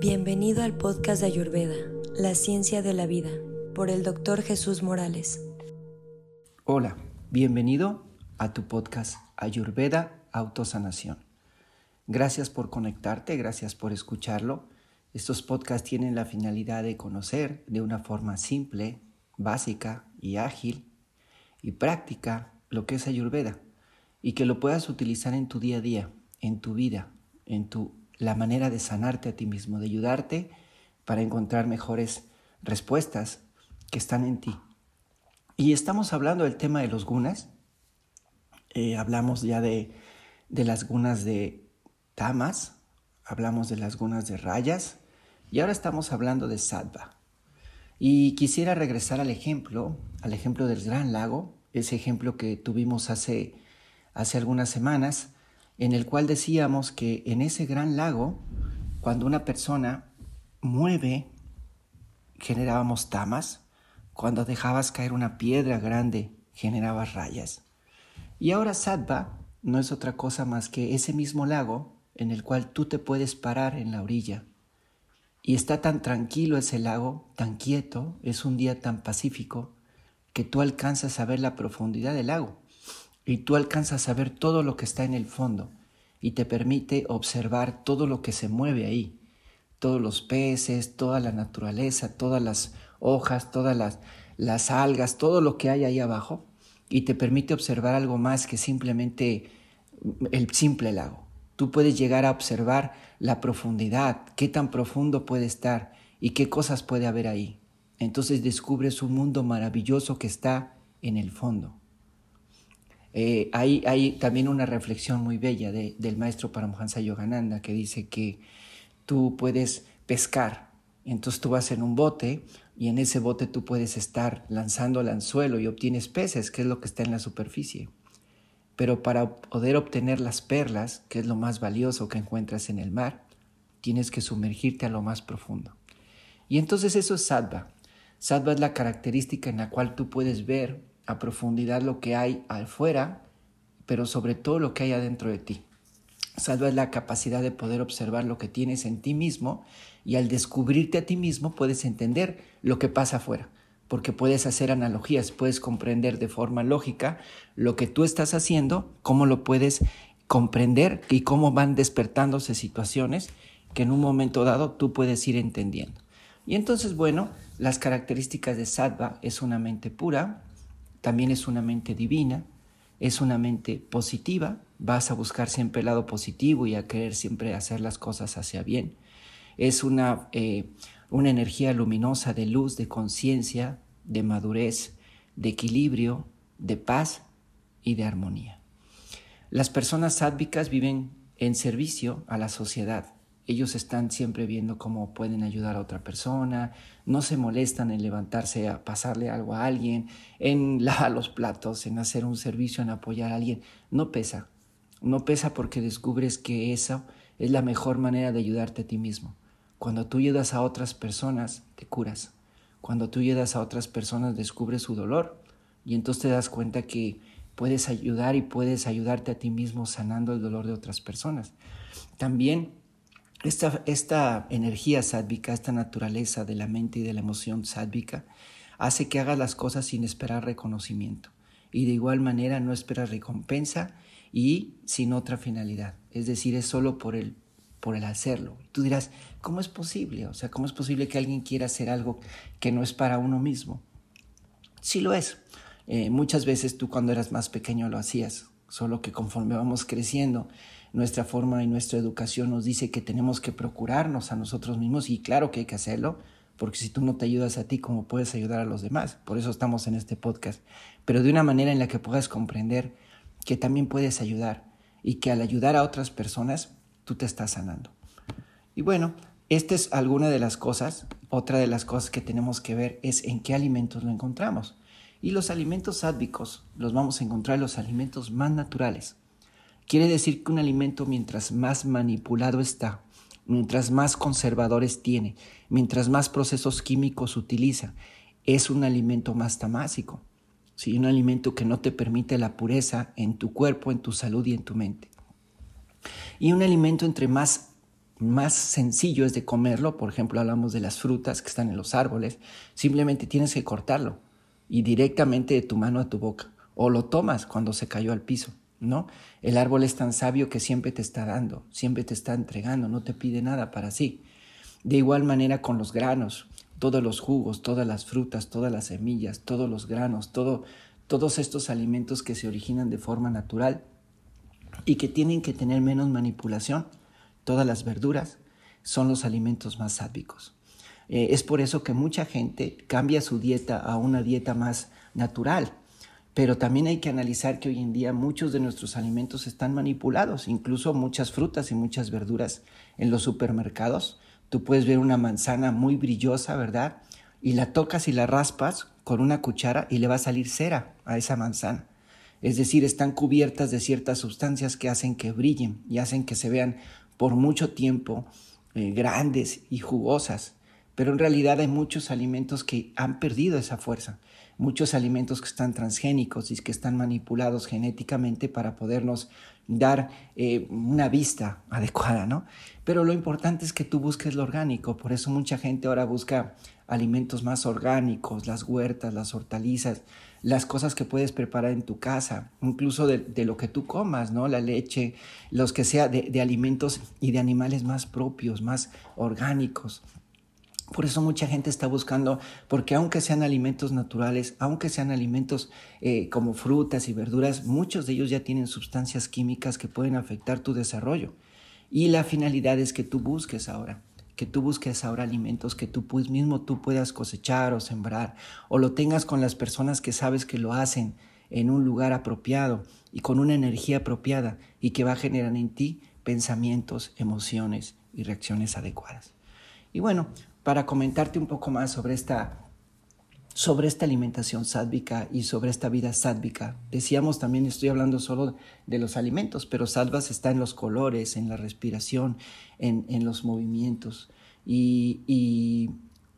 Bienvenido al podcast de Ayurveda, La Ciencia de la Vida, por el doctor Jesús Morales. Hola, bienvenido a tu podcast Ayurveda Autosanación. Gracias por conectarte, gracias por escucharlo. Estos podcasts tienen la finalidad de conocer de una forma simple, básica y ágil y práctica lo que es Ayurveda y que lo puedas utilizar en tu día a día, en tu vida, en tu la manera de sanarte a ti mismo, de ayudarte para encontrar mejores respuestas que están en ti. Y estamos hablando del tema de los gunas. Eh, hablamos ya de, de las gunas de tamas, hablamos de las gunas de rayas y ahora estamos hablando de sattva. Y quisiera regresar al ejemplo, al ejemplo del Gran Lago, ese ejemplo que tuvimos hace, hace algunas semanas, en el cual decíamos que en ese gran lago, cuando una persona mueve, generábamos tamas, cuando dejabas caer una piedra grande, generabas rayas. Y ahora Sattva no es otra cosa más que ese mismo lago en el cual tú te puedes parar en la orilla. Y está tan tranquilo ese lago, tan quieto, es un día tan pacífico, que tú alcanzas a ver la profundidad del lago y tú alcanzas a ver todo lo que está en el fondo y te permite observar todo lo que se mueve ahí, todos los peces, toda la naturaleza, todas las hojas, todas las, las algas, todo lo que hay ahí abajo y te permite observar algo más que simplemente el simple lago. Tú puedes llegar a observar la profundidad, qué tan profundo puede estar y qué cosas puede haber ahí. Entonces descubres un mundo maravilloso que está en el fondo. Eh, hay, también una reflexión muy bella del maestro Paramhansa Yogananda que dice que tú puedes pescar, entonces tú vas en un bote y en ese bote tú puedes estar lanzando el anzuelo y obtienes peces, que es lo que está en la superficie. Pero para poder obtener las perlas, que es lo más valioso que encuentras en el mar, tienes que sumergirte a lo más profundo. Y entonces eso es sattva. Sattva es la característica en la cual tú puedes ver a profundidad lo que hay afuera, pero sobre todo lo que hay adentro de ti. Salva es la capacidad de poder observar lo que tienes en ti mismo y al descubrirte a ti mismo puedes entender lo que pasa afuera, porque puedes hacer analogías, puedes comprender de forma lógica lo que tú estás haciendo, cómo lo puedes comprender y cómo van despertándose situaciones que en un momento dado tú puedes ir entendiendo. Y entonces, bueno, las características de sattva es una mente pura, también es una mente divina, es una mente positiva, vas a buscar siempre el lado positivo y a querer siempre hacer las cosas hacia bien. Es una, eh, una energía luminosa de luz, de conciencia, de madurez, de equilibrio, de paz y de armonía. Las personas sádvicas viven en servicio a la sociedad, ellos están siempre viendo cómo pueden ayudar a otra persona, no se molestan en levantarse a pasarle algo a alguien, en lavar los platos, en hacer un servicio, en apoyar a alguien. No pesa, no pesa porque descubres que eso es la mejor manera de ayudarte a ti mismo. Cuando tú ayudas a otras personas, te curas. Cuando tú ayudas a otras personas, descubres su dolor y entonces te das cuenta que puedes ayudar y puedes ayudarte a ti mismo sanando el dolor de otras personas. También esta, energía sádvica, esta naturaleza de la mente y de la emoción sádvica, hace que hagas las cosas sin esperar reconocimiento y de igual manera no esperas recompensa y sin otra finalidad. Es decir, es solo por el, por el hacerlo. Tú dirás, ¿cómo es posible? O sea, ¿cómo es posible que alguien quiera hacer algo que no es para uno mismo? Sí lo es. Eh, muchas veces tú cuando eras más pequeño lo hacías, solo que conforme vamos creciendo, nuestra forma y nuestra educación nos dice que tenemos que procurarnos a nosotros mismos y claro que hay que hacerlo, porque si tú no te ayudas a ti, ¿cómo puedes ayudar a los demás? Por eso estamos en este podcast, pero de una manera en la que puedas comprender que también puedes ayudar y que al ayudar a otras personas, tú te estás sanando. Y bueno, esta es alguna de las cosas. Otra de las cosas que tenemos que ver es en qué alimentos lo encontramos. Y los alimentos sádvicos los vamos a encontrar en los alimentos más naturales. Quiere decir que un alimento mientras más manipulado está, mientras más conservadores tiene, mientras más procesos químicos utiliza, es un alimento más tamásico. ¿sí? Un alimento que no te permite la pureza en tu cuerpo, en tu salud y en tu mente. Y un alimento entre más más sencillo es de comerlo, por ejemplo, hablamos de las frutas que están en los árboles, simplemente tienes que cortarlo y directamente de tu mano a tu boca, o lo tomas cuando se cayó al piso, ¿no? El árbol es tan sabio que siempre te está dando, siempre te está entregando, no te pide nada para sí. De igual manera con los granos, todos los jugos, todas las frutas, todas las semillas, todos los granos, todo, todos estos alimentos que se originan de forma natural y que tienen que tener menos manipulación, todas las verduras, son los alimentos más sádvicos. Eh, es por eso que mucha gente cambia su dieta a una dieta más natural, pero también hay que analizar que hoy en día muchos de nuestros alimentos están manipulados, incluso muchas frutas y muchas verduras en los supermercados Tú puedes ver una manzana muy brillosa, ¿verdad? Y la tocas y la raspas con una cuchara y le va a salir cera a esa manzana. Es decir, están cubiertas de ciertas sustancias que hacen que brillen y hacen que se vean por mucho tiempo eh, grandes y jugosas. Pero en realidad hay muchos alimentos que han perdido esa fuerza muchos alimentos que están transgénicos y que están manipulados genéticamente para podernos dar eh, una vista adecuada, ¿no? Pero lo importante es que tú busques lo orgánico, por eso mucha gente ahora busca alimentos más orgánicos, las huertas, las hortalizas, las cosas que puedes preparar en tu casa, incluso de, lo que tú comas, ¿no? La leche, los que sea de, de alimentos y de animales más propios, más orgánicos. Por eso mucha gente está buscando, porque aunque sean alimentos naturales, aunque sean alimentos eh, como frutas y verduras, muchos de ellos ya tienen sustancias químicas que pueden afectar tu desarrollo. Y la finalidad es que tú busques ahora, que tú busques ahora alimentos que tú pues, mismo tú puedas cosechar o sembrar, o lo tengas con las personas que sabes que lo hacen en un lugar apropiado y con una energía apropiada y que va a generar en ti pensamientos, emociones y reacciones adecuadas. Y bueno, para comentarte un poco más sobre esta, sobre esta alimentación sádvica y sobre esta vida sádvica. Decíamos también, estoy hablando solo de los alimentos, pero sádvas está en los colores, en la respiración, en, en los movimientos. Y,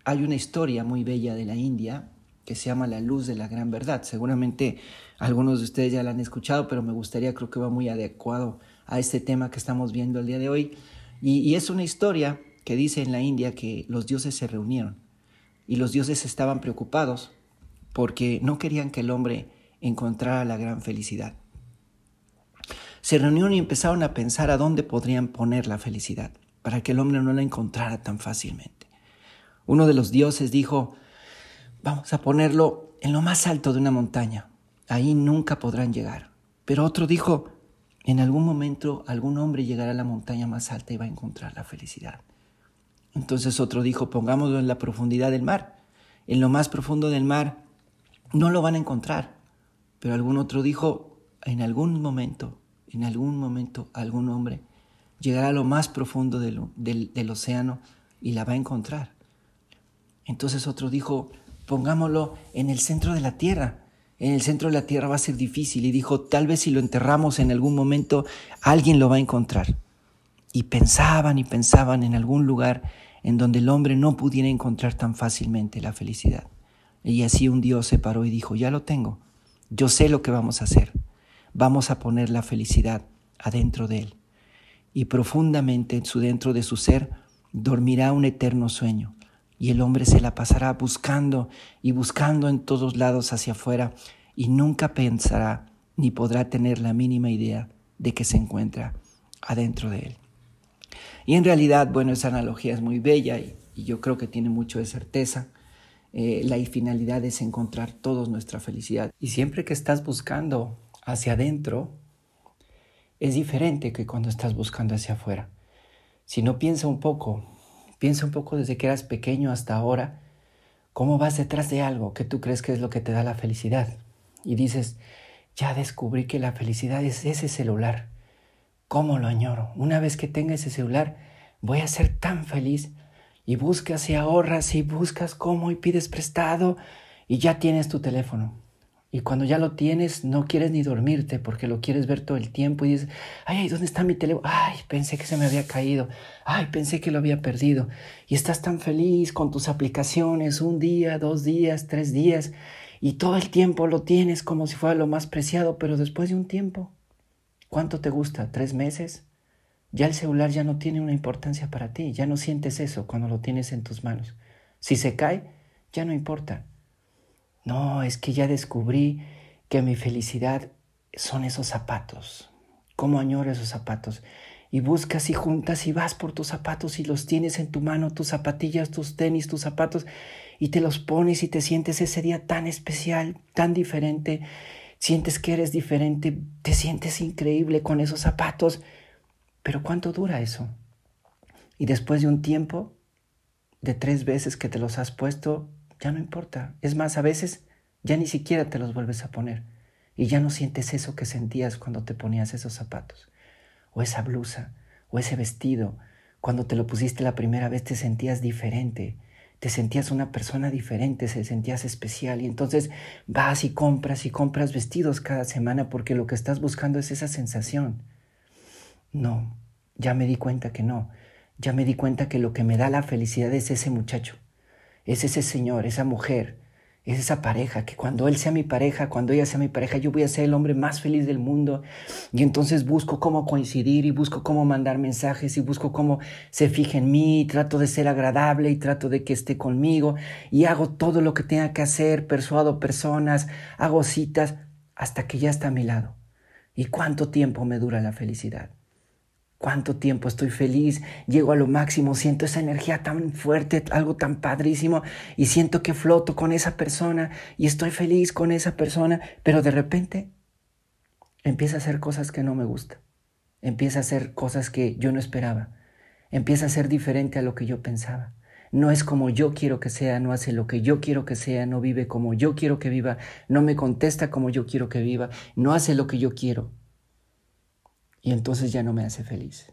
hay una historia muy bella de la India que se llama La Luz de la Gran Verdad. Seguramente algunos de ustedes ya la han escuchado, pero me gustaría, creo que va muy adecuado a este tema que estamos viendo el día de hoy. Y es una historia que dice en la India que los dioses se reunieron y los dioses estaban preocupados porque no querían que el hombre encontrara la gran felicidad. Se reunieron y empezaron a pensar a dónde podrían poner la felicidad para que el hombre no la encontrara tan fácilmente. Uno de los dioses dijo, vamos a ponerlo en lo más alto de una montaña, ahí nunca podrán llegar. Pero otro dijo, en algún momento algún hombre llegará a la montaña más alta y va a encontrar la felicidad. Entonces otro dijo, pongámoslo en la profundidad del mar. En lo más profundo del mar no lo van a encontrar. Pero algún otro dijo, en algún momento, en algún momento, algún hombre llegará a lo más profundo del, del océano y la va a encontrar. Entonces otro dijo, pongámoslo en el centro de la tierra. En el centro de la tierra va a ser difícil. Y dijo, tal vez si lo enterramos en algún momento, alguien lo va a encontrar. Y pensaban y pensaban en algún lugar en donde el hombre no pudiera encontrar tan fácilmente la felicidad. Y así un Dios se paró y dijo, ya lo tengo, yo sé lo que vamos a hacer, vamos a poner la felicidad adentro de él. Y profundamente en su dentro de su ser dormirá un eterno sueño, y el hombre se la pasará buscando y buscando en todos lados hacia afuera, y nunca pensará ni podrá tener la mínima idea de que se encuentra adentro de él. Y en realidad, bueno, esa analogía es muy bella y, yo creo que tiene mucho de certeza. Eh, la finalidad es encontrar todos nuestra felicidad. Y siempre que estás buscando hacia adentro, es diferente que cuando estás buscando hacia afuera. Si no piensa un poco, piensa un poco desde que eras pequeño hasta ahora, cómo vas detrás de algo que tú crees que es lo que te da la felicidad. Y dices, ya descubrí que la felicidad es ese celular ¿Cómo lo añoro? Una vez que tenga ese celular, voy a ser tan feliz. Y buscas y ahorras y buscas cómo y pides prestado y ya tienes tu teléfono. Y cuando ya lo tienes, no quieres ni dormirte porque lo quieres ver todo el tiempo y dices, ay, ¿dónde está mi teléfono? Ay, pensé que se me había caído. Ay, pensé que lo había perdido. Y estás tan feliz con tus aplicaciones, un día, dos días, tres días, y todo el tiempo lo tienes como si fuera lo más preciado, pero después de un tiempo ¿Cuánto te gusta? ¿Tres meses? ya el celular ya no tiene una importancia para ti, ya no sientes eso cuando lo tienes en tus manos. Si se cae, ya no importa. No, es que ya descubrí que mi felicidad son esos zapatos. ¿Cómo añoro esos zapatos? Y buscas y juntas y vas por tus zapatos y los tienes en tu mano, tus zapatillas, tus tenis, tus zapatos, y te los pones y te sientes ese día tan especial, tan diferente. Sientes que eres diferente, te sientes increíble con esos zapatos pero ¿cuánto dura eso? Y después de un tiempo, de tres veces que te los has puesto, ya no importa. Es más, a veces ya ni siquiera te los vuelves a poner. Y ya no sientes eso que sentías cuando te ponías esos zapatos. O esa blusa, o ese vestido. Cuando te lo pusiste la primera vez te sentías diferente. Te sentías una persona diferente, te sentías especial. Y entonces vas y compras y compras vestidos cada semana porque lo que estás buscando es esa sensación. No, ya me di cuenta que no. Ya me di cuenta que lo que me da la felicidad es ese muchacho, es ese señor, esa mujer, es esa pareja, que cuando él sea mi pareja, cuando ella sea mi pareja, yo voy a ser el hombre más feliz del mundo. Y entonces busco cómo coincidir y busco cómo mandar mensajes y busco cómo se fije en mí y trato de ser agradable y trato de que esté conmigo y hago todo lo que tenga que hacer, persuado personas, hago citas hasta que ya está a mi lado. ¿Y cuánto tiempo me dura la felicidad? Cuánto tiempo estoy feliz, llego a lo máximo, siento esa energía tan fuerte, algo tan padrísimo, y siento que floto con esa persona y estoy feliz con esa persona, pero de repente empieza a hacer cosas que no me gustan, empieza a hacer cosas que yo no esperaba, empieza a ser diferente a lo que yo pensaba. No es como yo quiero que sea, no hace lo que yo quiero que sea, no vive como yo quiero que viva, no me contesta como yo quiero que viva, no hace lo que yo quiero y entonces ya no me hace feliz.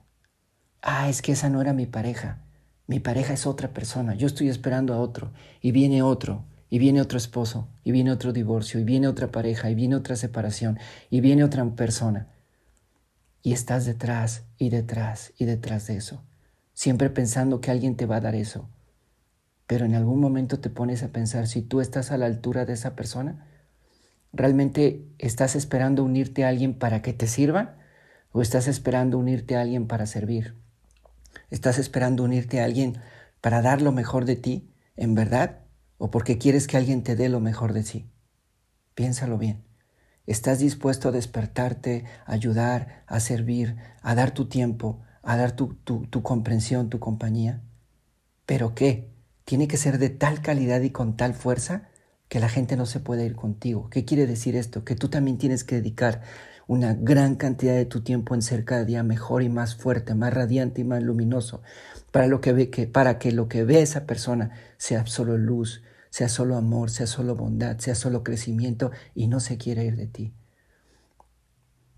Ah, es que esa no era mi pareja. Mi pareja es otra persona. Yo estoy esperando a otro y viene otro y viene otro esposo y viene otro divorcio y viene otra pareja y viene otra separación y viene otra persona. Y estás detrás y detrás y detrás de eso, siempre pensando que alguien te va a dar eso. Pero en algún momento te pones a pensar si tú estás a la altura de esa persona. ¿Realmente estás esperando unirte a alguien para que te sirva? ¿O estás esperando unirte a alguien para servir? ¿Estás esperando unirte a alguien para dar lo mejor de ti, en verdad? ¿O porque quieres que alguien te dé lo mejor de sí? Piénsalo bien. ¿Estás dispuesto a despertarte, a ayudar, a servir, a dar tu tiempo, a dar tu, tu, tu comprensión, tu compañía? ¿Pero qué? ¿Tiene que ser de tal calidad y con tal fuerza que la gente no se pueda ir contigo? ¿Qué quiere decir esto? Que tú también tienes que dedicar una gran cantidad de tu tiempo en ser cada día mejor y más fuerte, más radiante y más luminoso, para, lo que, ve, que, para que lo que ve esa persona sea solo luz, sea solo amor, sea solo bondad, sea solo crecimiento y no se quiere ir de ti.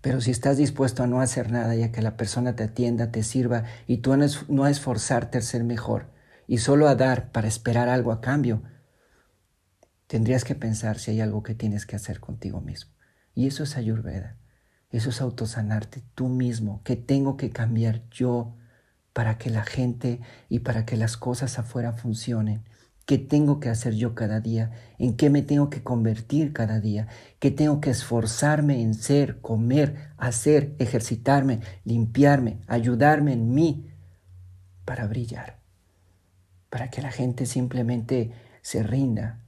Pero si estás dispuesto a no hacer nada y a que la persona te atienda, te sirva y tú no a esforzarte a ser mejor y solo a dar para esperar algo a cambio, tendrías que pensar si hay algo que tienes que hacer contigo mismo. Y eso es ayurveda. Eso es autosanarte tú mismo. ¿Qué tengo que cambiar yo para que la gente y para que las cosas afuera funcionen? ¿Qué tengo que hacer yo cada día? ¿En qué me tengo que convertir cada día? ¿Qué tengo que esforzarme en ser, comer, hacer, ejercitarme, limpiarme, ayudarme en mí para brillar? Para que la gente simplemente se rinda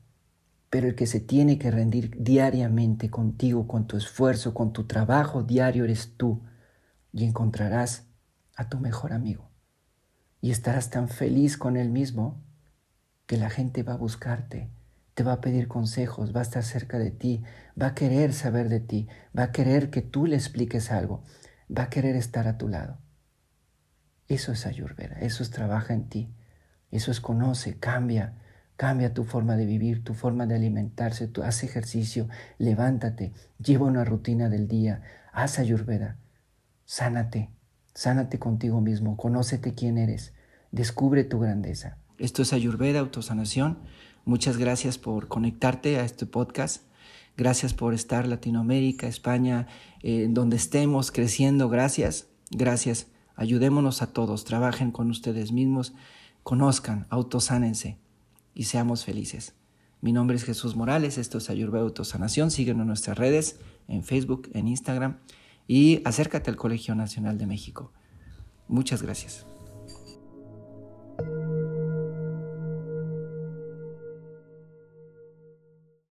pero el que se tiene que rendir diariamente contigo, con tu esfuerzo, con tu trabajo diario eres tú, y encontrarás a tu mejor amigo. Y estarás tan feliz con él mismo que la gente va a buscarte, te va a pedir consejos, va a estar cerca de ti, va a querer saber de ti, va a querer que tú le expliques algo, va a querer estar a tu lado. Eso es ayurveda, eso es trabaja en ti, eso es conoce, cambia, Cambia tu forma de vivir, tu forma de alimentarse, tú haz ejercicio, levántate, lleva una rutina del día, haz ayurveda, sánate, sánate contigo mismo, conócete quién eres, descubre tu grandeza. Esto es Ayurveda, autosanación. Muchas gracias por conectarte a este podcast. Gracias por estar Latinoamérica, España, eh, donde estemos creciendo. Gracias, gracias. Ayudémonos a todos, trabajen con ustedes mismos, conozcan, autosánense y seamos felices. Mi nombre es Jesús Morales, esto es Ayurveda Autosanación, síguenos en nuestras redes, en Facebook, en Instagram y acércate al Colegio Nacional de México. Muchas gracias.